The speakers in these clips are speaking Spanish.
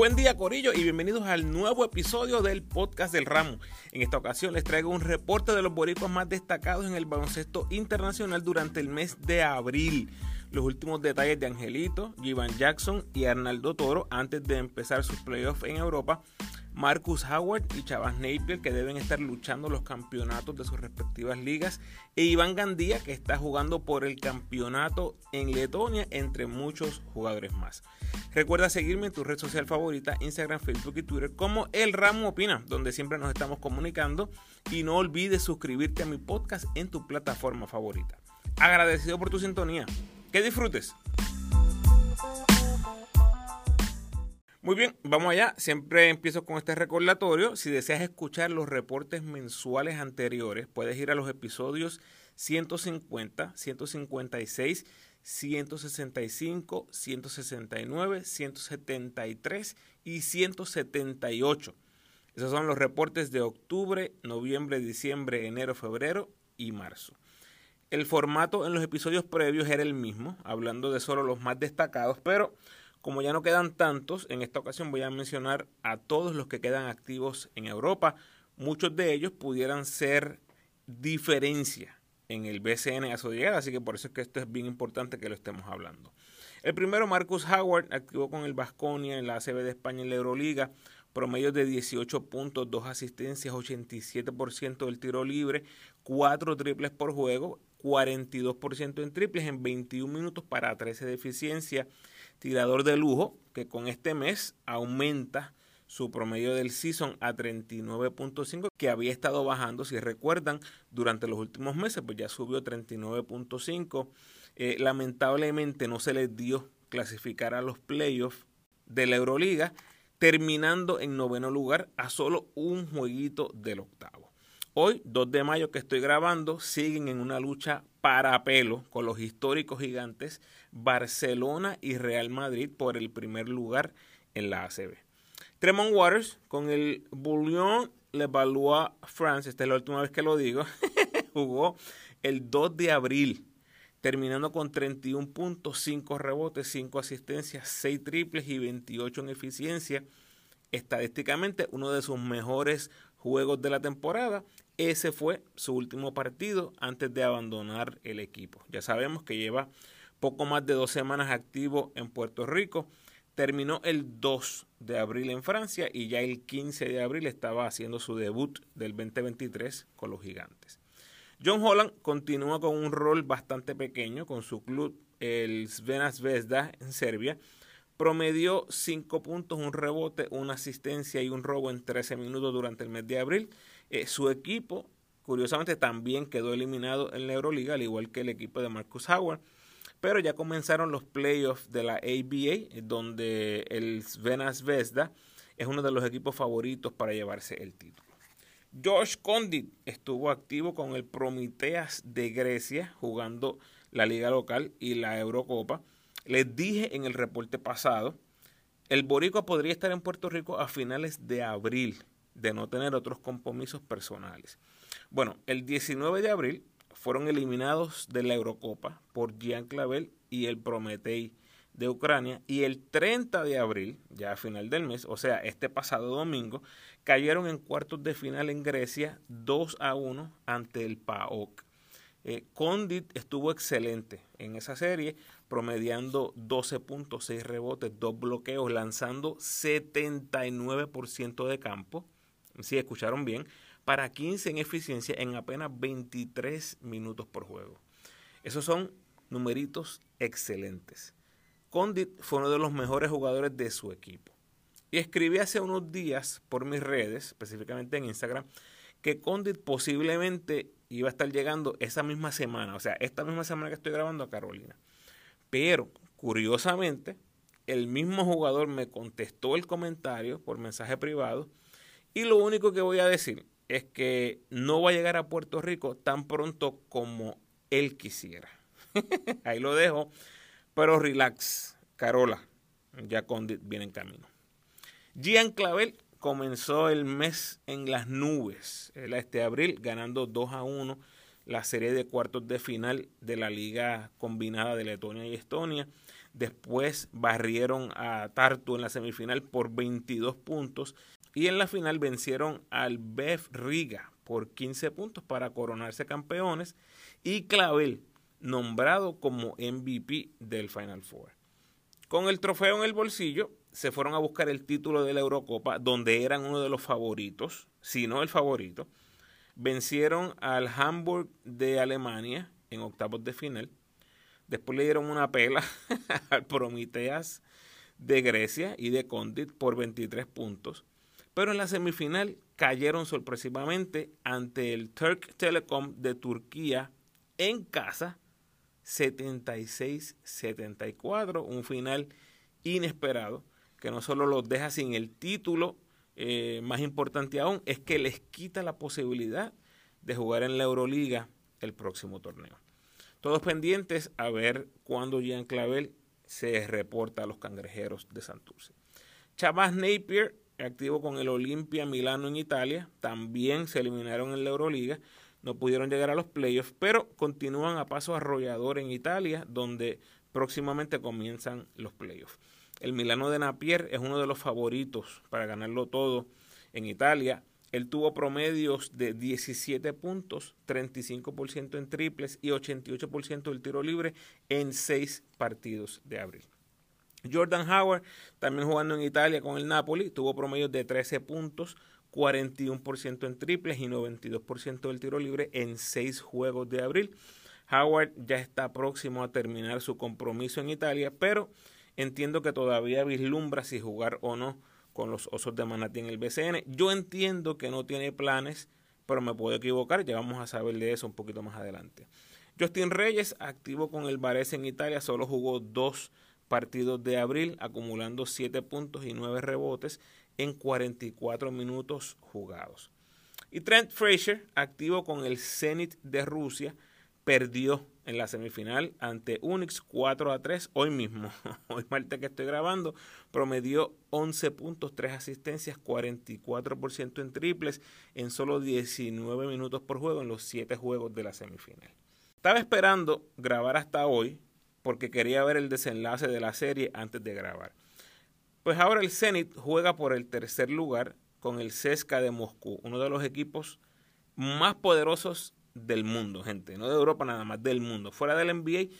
Buen día Corillo y bienvenidos al nuevo episodio del podcast del ramo. En esta ocasión les traigo un reporte de los boricuas más destacados en el baloncesto internacional durante el mes de abril. Los últimos detalles de Angelito, Jivan Jackson y Arnaldo Toro antes de empezar sus playoffs en Europa Marcus Howard y Chavas Napier que deben estar luchando los campeonatos de sus respectivas ligas e Iván Gandía que está jugando por el campeonato en Letonia entre muchos jugadores más. Recuerda seguirme en tu red social favorita, Instagram, Facebook y Twitter como El Ramo Opina, donde siempre nos estamos comunicando y no olvides suscribirte a mi podcast en tu plataforma favorita. Agradecido por tu sintonía. Que disfrutes. Muy bien, vamos allá. Siempre empiezo con este recordatorio. Si deseas escuchar los reportes mensuales anteriores, puedes ir a los episodios 150, 156, 165, 169, 173 y 178. Esos son los reportes de octubre, noviembre, diciembre, enero, febrero y marzo. El formato en los episodios previos era el mismo, hablando de solo los más destacados, pero como ya no quedan tantos, en esta ocasión voy a mencionar a todos los que quedan activos en Europa. Muchos de ellos pudieran ser diferencia en el BCN a su llegada, así que por eso es que esto es bien importante que lo estemos hablando. El primero, Marcus Howard, activó con el Vasconia en la ACB de España en la Euroliga, promedio de 18 puntos, 2 asistencias, 87% del tiro libre, 4 triples por juego, 42% en triples en 21 minutos para 13 de eficiencia tirador de lujo que con este mes aumenta su promedio del season a 39.5 que había estado bajando, si recuerdan, durante los últimos meses, pues ya subió a 39.5. Eh, lamentablemente no se les dio clasificar a los playoffs de la Euroliga, terminando en noveno lugar a solo un jueguito del octavo. Hoy, 2 de mayo que estoy grabando, siguen en una lucha para pelo con los históricos gigantes Barcelona y Real Madrid por el primer lugar en la ACB. Tremont Waters con el Bouillon Le Valois France, esta es la última vez que lo digo, jugó el 2 de abril, terminando con 31 puntos, 5 rebotes, 5 asistencias, 6 triples y 28 en eficiencia. Estadísticamente, uno de sus mejores juegos de la temporada. Ese fue su último partido antes de abandonar el equipo. Ya sabemos que lleva poco más de dos semanas activo en Puerto Rico. Terminó el 2 de abril en Francia y ya el 15 de abril estaba haciendo su debut del 2023 con los gigantes. John Holland continúa con un rol bastante pequeño con su club, el Svena Zvezda, en Serbia. Promedió 5 puntos, un rebote, una asistencia y un robo en 13 minutos durante el mes de abril. Eh, su equipo, curiosamente, también quedó eliminado en la Euroliga, al igual que el equipo de Marcus Howard. Pero ya comenzaron los playoffs de la ABA, donde el Venas Vesda es uno de los equipos favoritos para llevarse el título. Josh Condit estuvo activo con el Prometeas de Grecia jugando la liga local y la Eurocopa. Les dije en el reporte pasado, el Boricua podría estar en Puerto Rico a finales de abril, de no tener otros compromisos personales. Bueno, el 19 de abril fueron eliminados de la Eurocopa por Jean Clavel y el Prometei de Ucrania y el 30 de abril, ya a final del mes, o sea, este pasado domingo, cayeron en cuartos de final en Grecia 2 a 1 ante el PAOK. Eh, Condit estuvo excelente en esa serie, promediando 12.6 rebotes, dos bloqueos, lanzando 79% de campo. Si escucharon bien, para 15 en eficiencia en apenas 23 minutos por juego. Esos son numeritos excelentes. Condit fue uno de los mejores jugadores de su equipo. Y escribí hace unos días por mis redes, específicamente en Instagram, que Condit posiblemente iba a estar llegando esa misma semana, o sea, esta misma semana que estoy grabando a Carolina. Pero, curiosamente, el mismo jugador me contestó el comentario por mensaje privado y lo único que voy a decir es que no va a llegar a Puerto Rico tan pronto como él quisiera. Ahí lo dejo. Pero relax, Carola, ya Condit viene en camino. Gian Clavel comenzó el mes en las nubes, este abril, ganando 2 a 1 la serie de cuartos de final de la liga combinada de Letonia y Estonia. Después barrieron a Tartu en la semifinal por 22 puntos y en la final vencieron al Bev Riga por 15 puntos para coronarse campeones y Clavel nombrado como MVP del Final Four. Con el trofeo en el bolsillo, se fueron a buscar el título de la Eurocopa, donde eran uno de los favoritos, si no el favorito. Vencieron al Hamburg de Alemania en octavos de final. Después le dieron una pela al Prometeas de Grecia y de Condit por 23 puntos. Pero en la semifinal cayeron sorpresivamente ante el Turk Telecom de Turquía en casa 76-74, un final inesperado que no solo los deja sin el título, eh, más importante aún, es que les quita la posibilidad de jugar en la Euroliga el próximo torneo. Todos pendientes a ver cuándo Jean Clavel se reporta a los cangrejeros de Santurce. Chavas Napier, activo con el Olimpia Milano en Italia, también se eliminaron en la Euroliga, no pudieron llegar a los playoffs, pero continúan a paso arrollador en Italia, donde próximamente comienzan los playoffs. El Milano de Napier es uno de los favoritos para ganarlo todo en Italia. Él tuvo promedios de 17 puntos, 35% en triples y 88% del tiro libre en seis partidos de abril. Jordan Howard, también jugando en Italia con el Napoli, tuvo promedios de 13 puntos, 41% en triples y 92% del tiro libre en seis juegos de abril. Howard ya está próximo a terminar su compromiso en Italia, pero entiendo que todavía vislumbra si jugar o no con los Osos de Manatí en el BCN. Yo entiendo que no tiene planes, pero me puedo equivocar, ya vamos a saber de eso un poquito más adelante. Justin Reyes, activo con el Varese en Italia, solo jugó dos partidos de abril, acumulando 7 puntos y 9 rebotes en 44 minutos jugados. Y Trent Frazier, activo con el Zenit de Rusia, perdió en la semifinal ante Unix 4 a 3 hoy mismo. Hoy martes que estoy grabando, promedió 11 puntos, 3 asistencias, 44% en triples en solo 19 minutos por juego en los 7 juegos de la semifinal. Estaba esperando grabar hasta hoy porque quería ver el desenlace de la serie antes de grabar. Pues ahora el Zenit juega por el tercer lugar con el CSKA de Moscú, uno de los equipos más poderosos del mundo, gente, no de Europa nada más, del mundo. Fuera del NBA,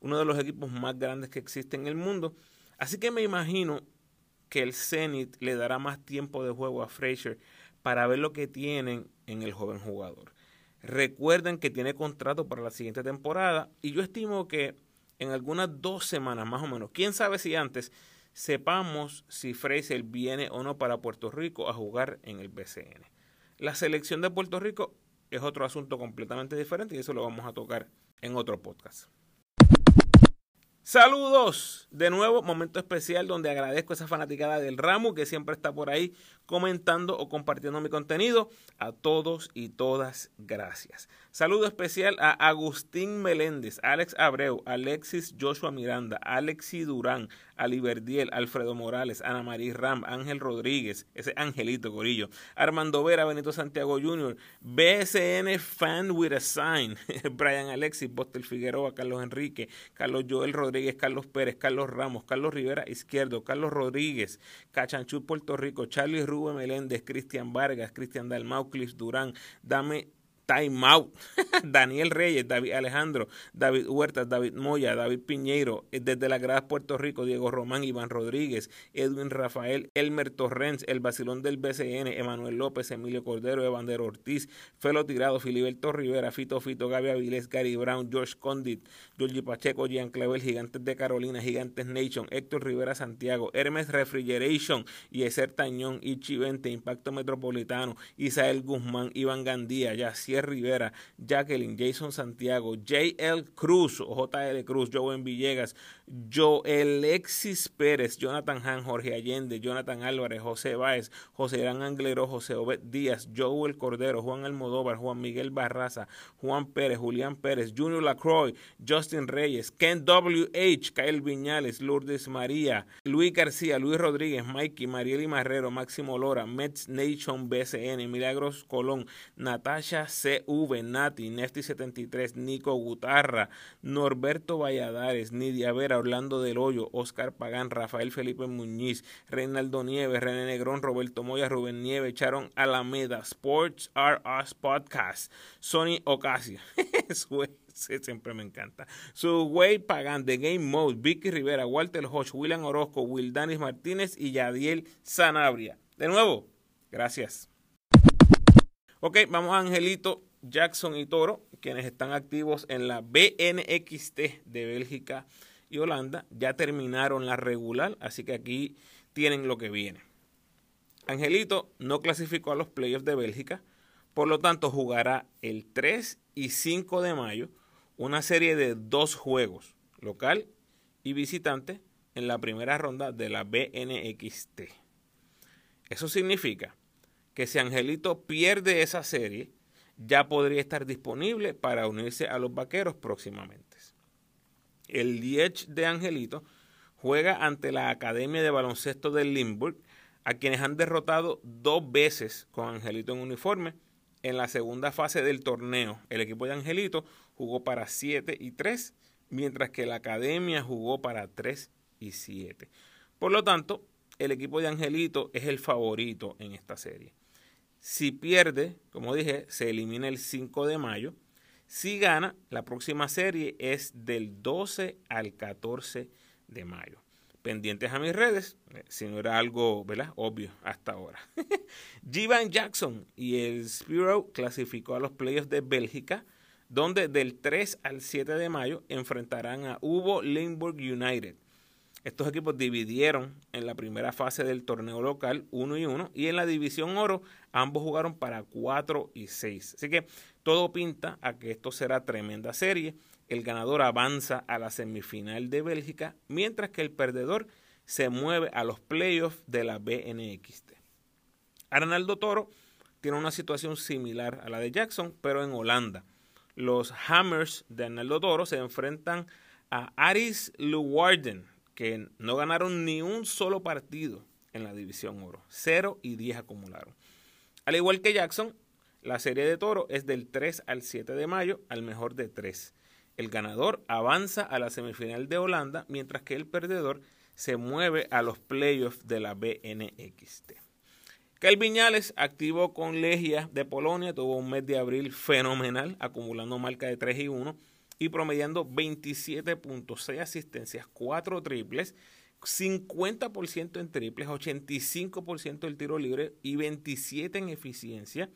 uno de los equipos más grandes que existen en el mundo. Así que me imagino que el Zenit le dará más tiempo de juego a Frazier para ver lo que tienen en el joven jugador. Recuerden que tiene contrato para la siguiente temporada y yo estimo que en algunas dos semanas más o menos, quién sabe si antes, sepamos si Frazier viene o no para Puerto Rico a jugar en el BCN. La selección de Puerto Rico es otro asunto completamente diferente y eso lo vamos a tocar en otro podcast. Saludos, de nuevo, momento especial donde agradezco a esa fanaticada del ramo que siempre está por ahí comentando o compartiendo mi contenido. A todos y todas, gracias. Saludo especial a Agustín Meléndez, Alex Abreu, Alexis Joshua Miranda, Alexi Durán, Aliberdiel, Alfredo Morales, Ana María Ram, Ángel Rodríguez, ese Angelito Corillo, Armando Vera, Benito Santiago Jr., BSN Fan with a Sign, Brian Alexis, Bostel Figueroa, Carlos Enrique, Carlos Joel Rodríguez, Carlos Pérez, Carlos Ramos, Carlos Rivera Izquierdo, Carlos Rodríguez, Cachanchú Puerto Rico, Charlie Rubén Meléndez, Cristian Vargas, Cristian Dalmau, Cliff Durán, Dame Time Out, Daniel Reyes, David Alejandro, David Huertas, David Moya, David Piñeiro, eh, desde la Grada Puerto Rico, Diego Román, Iván Rodríguez, Edwin Rafael, Elmer Torrens, El Basilón del BCN, Emanuel López, Emilio Cordero, Evander Ortiz, Felo Tirado, Filiberto Rivera, Fito Fito, Gaby Avilés, Gary Brown, George Condit, Georgie Pacheco, Jean Clavel, Gigantes de Carolina, Gigantes Nation, Héctor Rivera Santiago, Hermes Refrigeration, Yeser Tañón, Ichi 20, Impacto Metropolitano, Isael Guzmán, Iván Gandía, Yacier Rivera, Jacqueline, Jason Santiago, JL Cruz, JL Cruz, Joven Villegas, Joel Alexis Pérez, Jonathan Han, Jorge Allende, Jonathan Álvarez, José Báez, José Irán Anglero, José Obed Díaz, Joel Cordero, Juan Almodóvar, Juan Miguel Barraza, Juan Pérez, Julián Pérez, Junior Lacroix, Justin Reyes, Ken W.H., Kyle Viñales, Lourdes María, Luis García, Luis Rodríguez, Mikey, Marieli Marrero, Máximo Lora, Mets Nation BCN, Milagros Colón, Natasha CV, Nati, Nefty73, Nico Gutarra, Norberto Valladares, Nidia Vera, Orlando del Hoyo, Oscar Pagán, Rafael Felipe Muñiz, Reinaldo Nieves, René Negrón, Roberto Moya, Rubén Nieves, Charon Alameda, Sports Are Us Podcast, Sony Ocasio. siempre me encanta. Su Way Pagan, The Game Mode, Vicky Rivera, Walter Hodge, William Orozco, Will Danis Martínez y Yadiel Sanabria. De nuevo, gracias. Ok, vamos a Angelito, Jackson y Toro, quienes están activos en la BNXT de Bélgica y Holanda. Ya terminaron la regular, así que aquí tienen lo que viene. Angelito no clasificó a los playoffs de Bélgica, por lo tanto jugará el 3 y 5 de mayo una serie de dos juegos, local y visitante, en la primera ronda de la BNXT. Eso significa que si Angelito pierde esa serie, ya podría estar disponible para unirse a los vaqueros próximamente. El Liech de Angelito juega ante la Academia de Baloncesto del Limburg, a quienes han derrotado dos veces con Angelito en uniforme en la segunda fase del torneo. El equipo de Angelito jugó para 7 y 3, mientras que la Academia jugó para 3 y 7. Por lo tanto, el equipo de Angelito es el favorito en esta serie. Si pierde, como dije, se elimina el 5 de mayo. Si gana, la próxima serie es del 12 al 14 de mayo pendientes a mis redes, eh, si no era algo ¿verdad? obvio hasta ahora. Jivan Jackson y el Spiro clasificó a los playoffs de Bélgica, donde del 3 al 7 de mayo enfrentarán a Hugo Limburg United. Estos equipos dividieron en la primera fase del torneo local 1 y 1 y en la división oro ambos jugaron para 4 y 6. Así que todo pinta a que esto será tremenda serie el ganador avanza a la semifinal de Bélgica, mientras que el perdedor se mueve a los playoffs de la BNXT. Arnaldo Toro tiene una situación similar a la de Jackson, pero en Holanda. Los Hammers de Arnaldo Toro se enfrentan a Aris Leeuwarden, que no ganaron ni un solo partido en la división oro. 0 y 10 acumularon. Al igual que Jackson, la serie de Toro es del 3 al 7 de mayo al mejor de 3. El ganador avanza a la semifinal de Holanda, mientras que el perdedor se mueve a los playoffs de la BNXT. Kel Viñales activo con Legia de Polonia, tuvo un mes de abril fenomenal, acumulando marca de 3 y 1 y promediando 27.6 asistencias, 4 triples, 50% en triples, 85% el tiro libre y 27 en eficiencia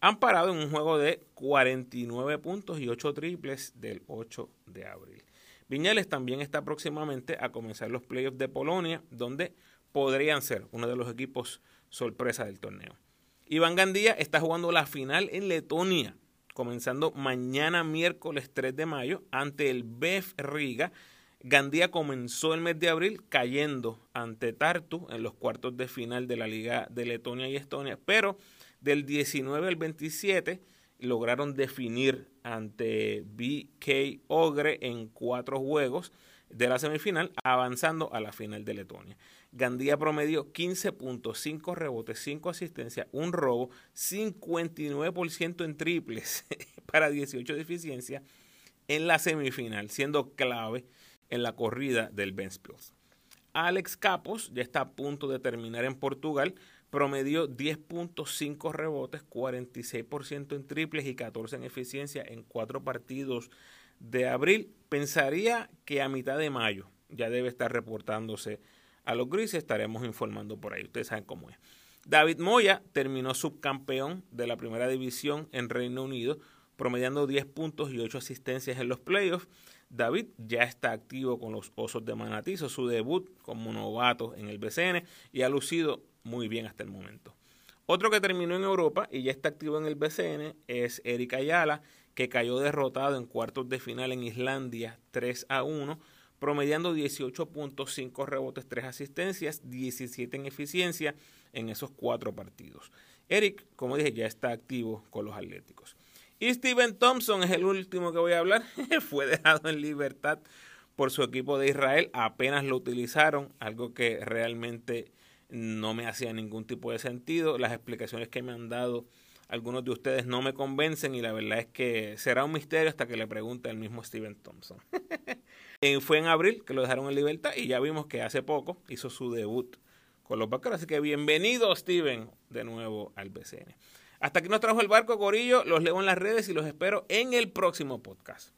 han parado en un juego de 49 puntos y 8 triples del 8 de abril. Viñales también está próximamente a comenzar los playoffs de Polonia, donde podrían ser uno de los equipos sorpresa del torneo. Iván Gandía está jugando la final en Letonia, comenzando mañana miércoles 3 de mayo ante el BEF Riga. Gandía comenzó el mes de abril cayendo ante Tartu en los cuartos de final de la Liga de Letonia y Estonia, pero del 19 al 27 lograron definir ante BK Ogre en cuatro juegos de la semifinal, avanzando a la final de Letonia. Gandía promedió 15.5 rebotes, 5 asistencias, un robo, 59% en triples para 18 de eficiencia en la semifinal, siendo clave en la corrida del Ventspils. Alex Capos ya está a punto de terminar en Portugal promedió 10.5 rebotes, 46% en triples y 14 en eficiencia en cuatro partidos de abril. Pensaría que a mitad de mayo ya debe estar reportándose a los grises, estaremos informando por ahí, ustedes saben cómo es. David Moya terminó subcampeón de la primera división en Reino Unido, promediando 10 puntos y 8 asistencias en los playoffs. David ya está activo con los Osos de Manatí, su debut como novato en el BCN y ha lucido muy bien hasta el momento. Otro que terminó en Europa y ya está activo en el BCN es Eric Ayala, que cayó derrotado en cuartos de final en Islandia 3 a 1, promediando 18.5 rebotes, 3 asistencias, 17 en eficiencia en esos cuatro partidos. Eric, como dije, ya está activo con los Atléticos. Y Steven Thompson es el último que voy a hablar. Fue dejado en libertad por su equipo de Israel. Apenas lo utilizaron, algo que realmente no me hacía ningún tipo de sentido. Las explicaciones que me han dado Algunos de ustedes no me convencen y la verdad es que será un misterio hasta que le pregunte al mismo Steven Thompson. Fue en abril que lo dejaron en libertad y ya vimos que hace poco hizo su debut con los vaqueros. Así que bienvenido, Steven, de nuevo al BCN. Hasta aquí nos trajo el barco Corillo. Los leo en las redes y los espero en el próximo podcast.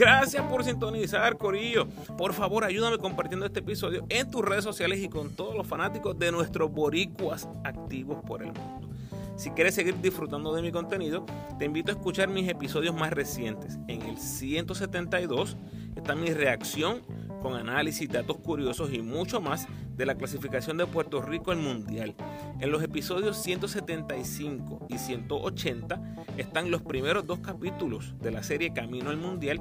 Gracias por sintonizar, Corillo. Por favor, ayúdame compartiendo este episodio en tus redes sociales y con todos los fanáticos de nuestros boricuas activos por el mundo. Si quieres seguir disfrutando de mi contenido, te invito a escuchar mis episodios más recientes. En el 172 está mi reacción con análisis, datos curiosos y mucho más de la clasificación de Puerto Rico al Mundial. En los episodios 175 y 180 están los primeros dos capítulos de la serie Camino al Mundial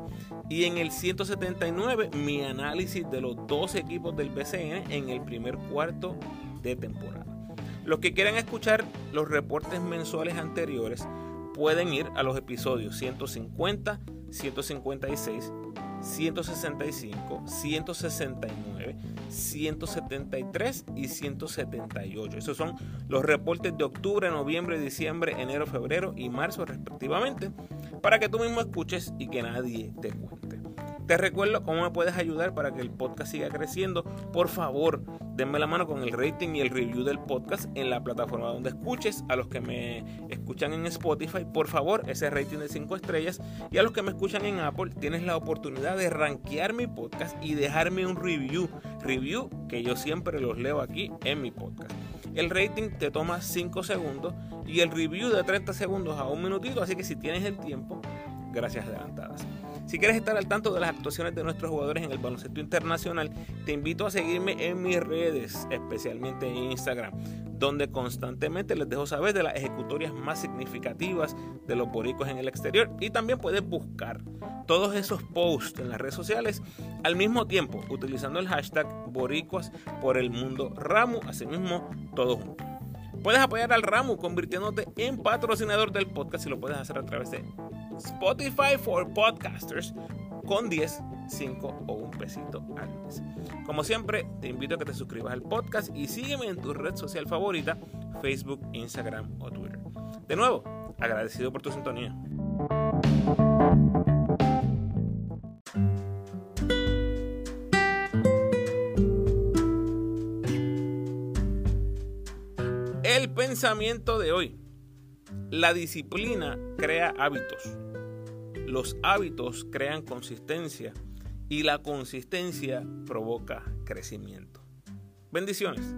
y en el 179 mi análisis de los dos equipos del BCN en el primer cuarto de temporada. Los que quieran escuchar los reportes mensuales anteriores pueden ir a los episodios 150, 156 165, 169, 173 y 178. Esos son los reportes de octubre, noviembre, diciembre, enero, febrero y marzo respectivamente, para que tú mismo escuches y que nadie te cuente. Te recuerdo cómo me puedes ayudar para que el podcast siga creciendo. Por favor, denme la mano con el rating y el review del podcast en la plataforma donde escuches. A los que me escuchan en Spotify, por favor, ese rating de 5 estrellas. Y a los que me escuchan en Apple, tienes la oportunidad de rankear mi podcast y dejarme un review. Review que yo siempre los leo aquí en mi podcast. El rating te toma 5 segundos y el review de 30 segundos a un minutito. Así que si tienes el tiempo, gracias adelantadas. Si quieres estar al tanto de las actuaciones de nuestros jugadores en el baloncesto internacional, te invito a seguirme en mis redes, especialmente en Instagram, donde constantemente les dejo saber de las ejecutorias más significativas de los boricos en el exterior y también puedes buscar todos esos posts en las redes sociales al mismo tiempo utilizando el hashtag boricuas por el mundo asimismo todos juntos. Puedes apoyar al Ramu convirtiéndote en patrocinador del podcast y lo puedes hacer a través de Spotify for Podcasters con 10, 5 o un pesito al mes. Como siempre, te invito a que te suscribas al podcast y sígueme en tu red social favorita, Facebook, Instagram o Twitter. De nuevo, agradecido por tu sintonía. El pensamiento de hoy. La disciplina crea hábitos los hábitos crean consistencia y la consistencia provoca crecimiento. Bendiciones.